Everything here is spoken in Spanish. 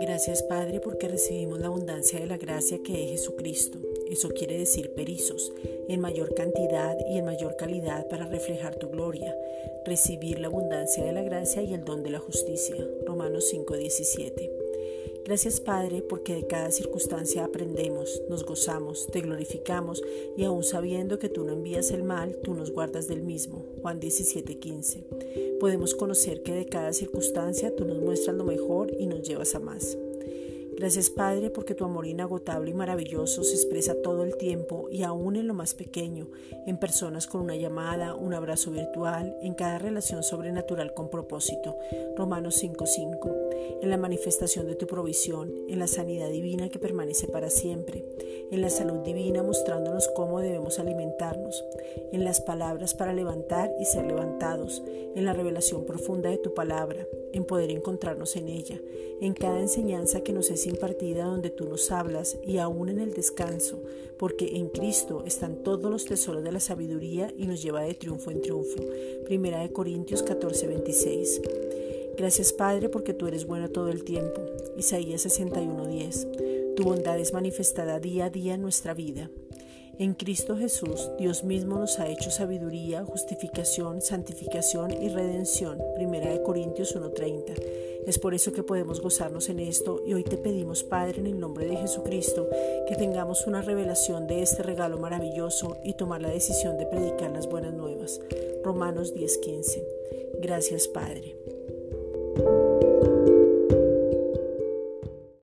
Gracias Padre porque recibimos la abundancia de la gracia que es Jesucristo. Eso quiere decir perizos, en mayor cantidad y en mayor calidad para reflejar tu gloria. Recibir la abundancia de la gracia y el don de la justicia. Romanos 5:17. Gracias Padre porque de cada circunstancia aprendemos, nos gozamos, te glorificamos y aun sabiendo que tú no envías el mal, tú nos guardas del mismo. Juan 17:15. Podemos conocer que de cada circunstancia tú nos muestras lo mejor y nos llevas a más. Gracias Padre porque tu amor inagotable y maravilloso se expresa todo el tiempo y aún en lo más pequeño, en personas con una llamada, un abrazo virtual, en cada relación sobrenatural con propósito. Romanos 5:5. En la manifestación de tu provisión, en la sanidad divina que permanece para siempre, en la salud divina mostrándonos cómo debemos alimentarnos, en las palabras para levantar y ser levantados, en la revelación profunda de tu palabra, en poder encontrarnos en ella, en cada enseñanza que nos es impartida donde tú nos hablas y aún en el descanso, porque en Cristo están todos los tesoros de la sabiduría y nos lleva de triunfo en triunfo. Primera de Corintios 14, 26. Gracias Padre porque tú eres bueno todo el tiempo. Isaías 61, 10. Tu bondad es manifestada día a día en nuestra vida. En Cristo Jesús, Dios mismo nos ha hecho sabiduría, justificación, santificación y redención. Primera de Corintios 1:30. Es por eso que podemos gozarnos en esto y hoy te pedimos, Padre, en el nombre de Jesucristo, que tengamos una revelación de este regalo maravilloso y tomar la decisión de predicar las buenas nuevas. Romanos 10:15. Gracias, Padre.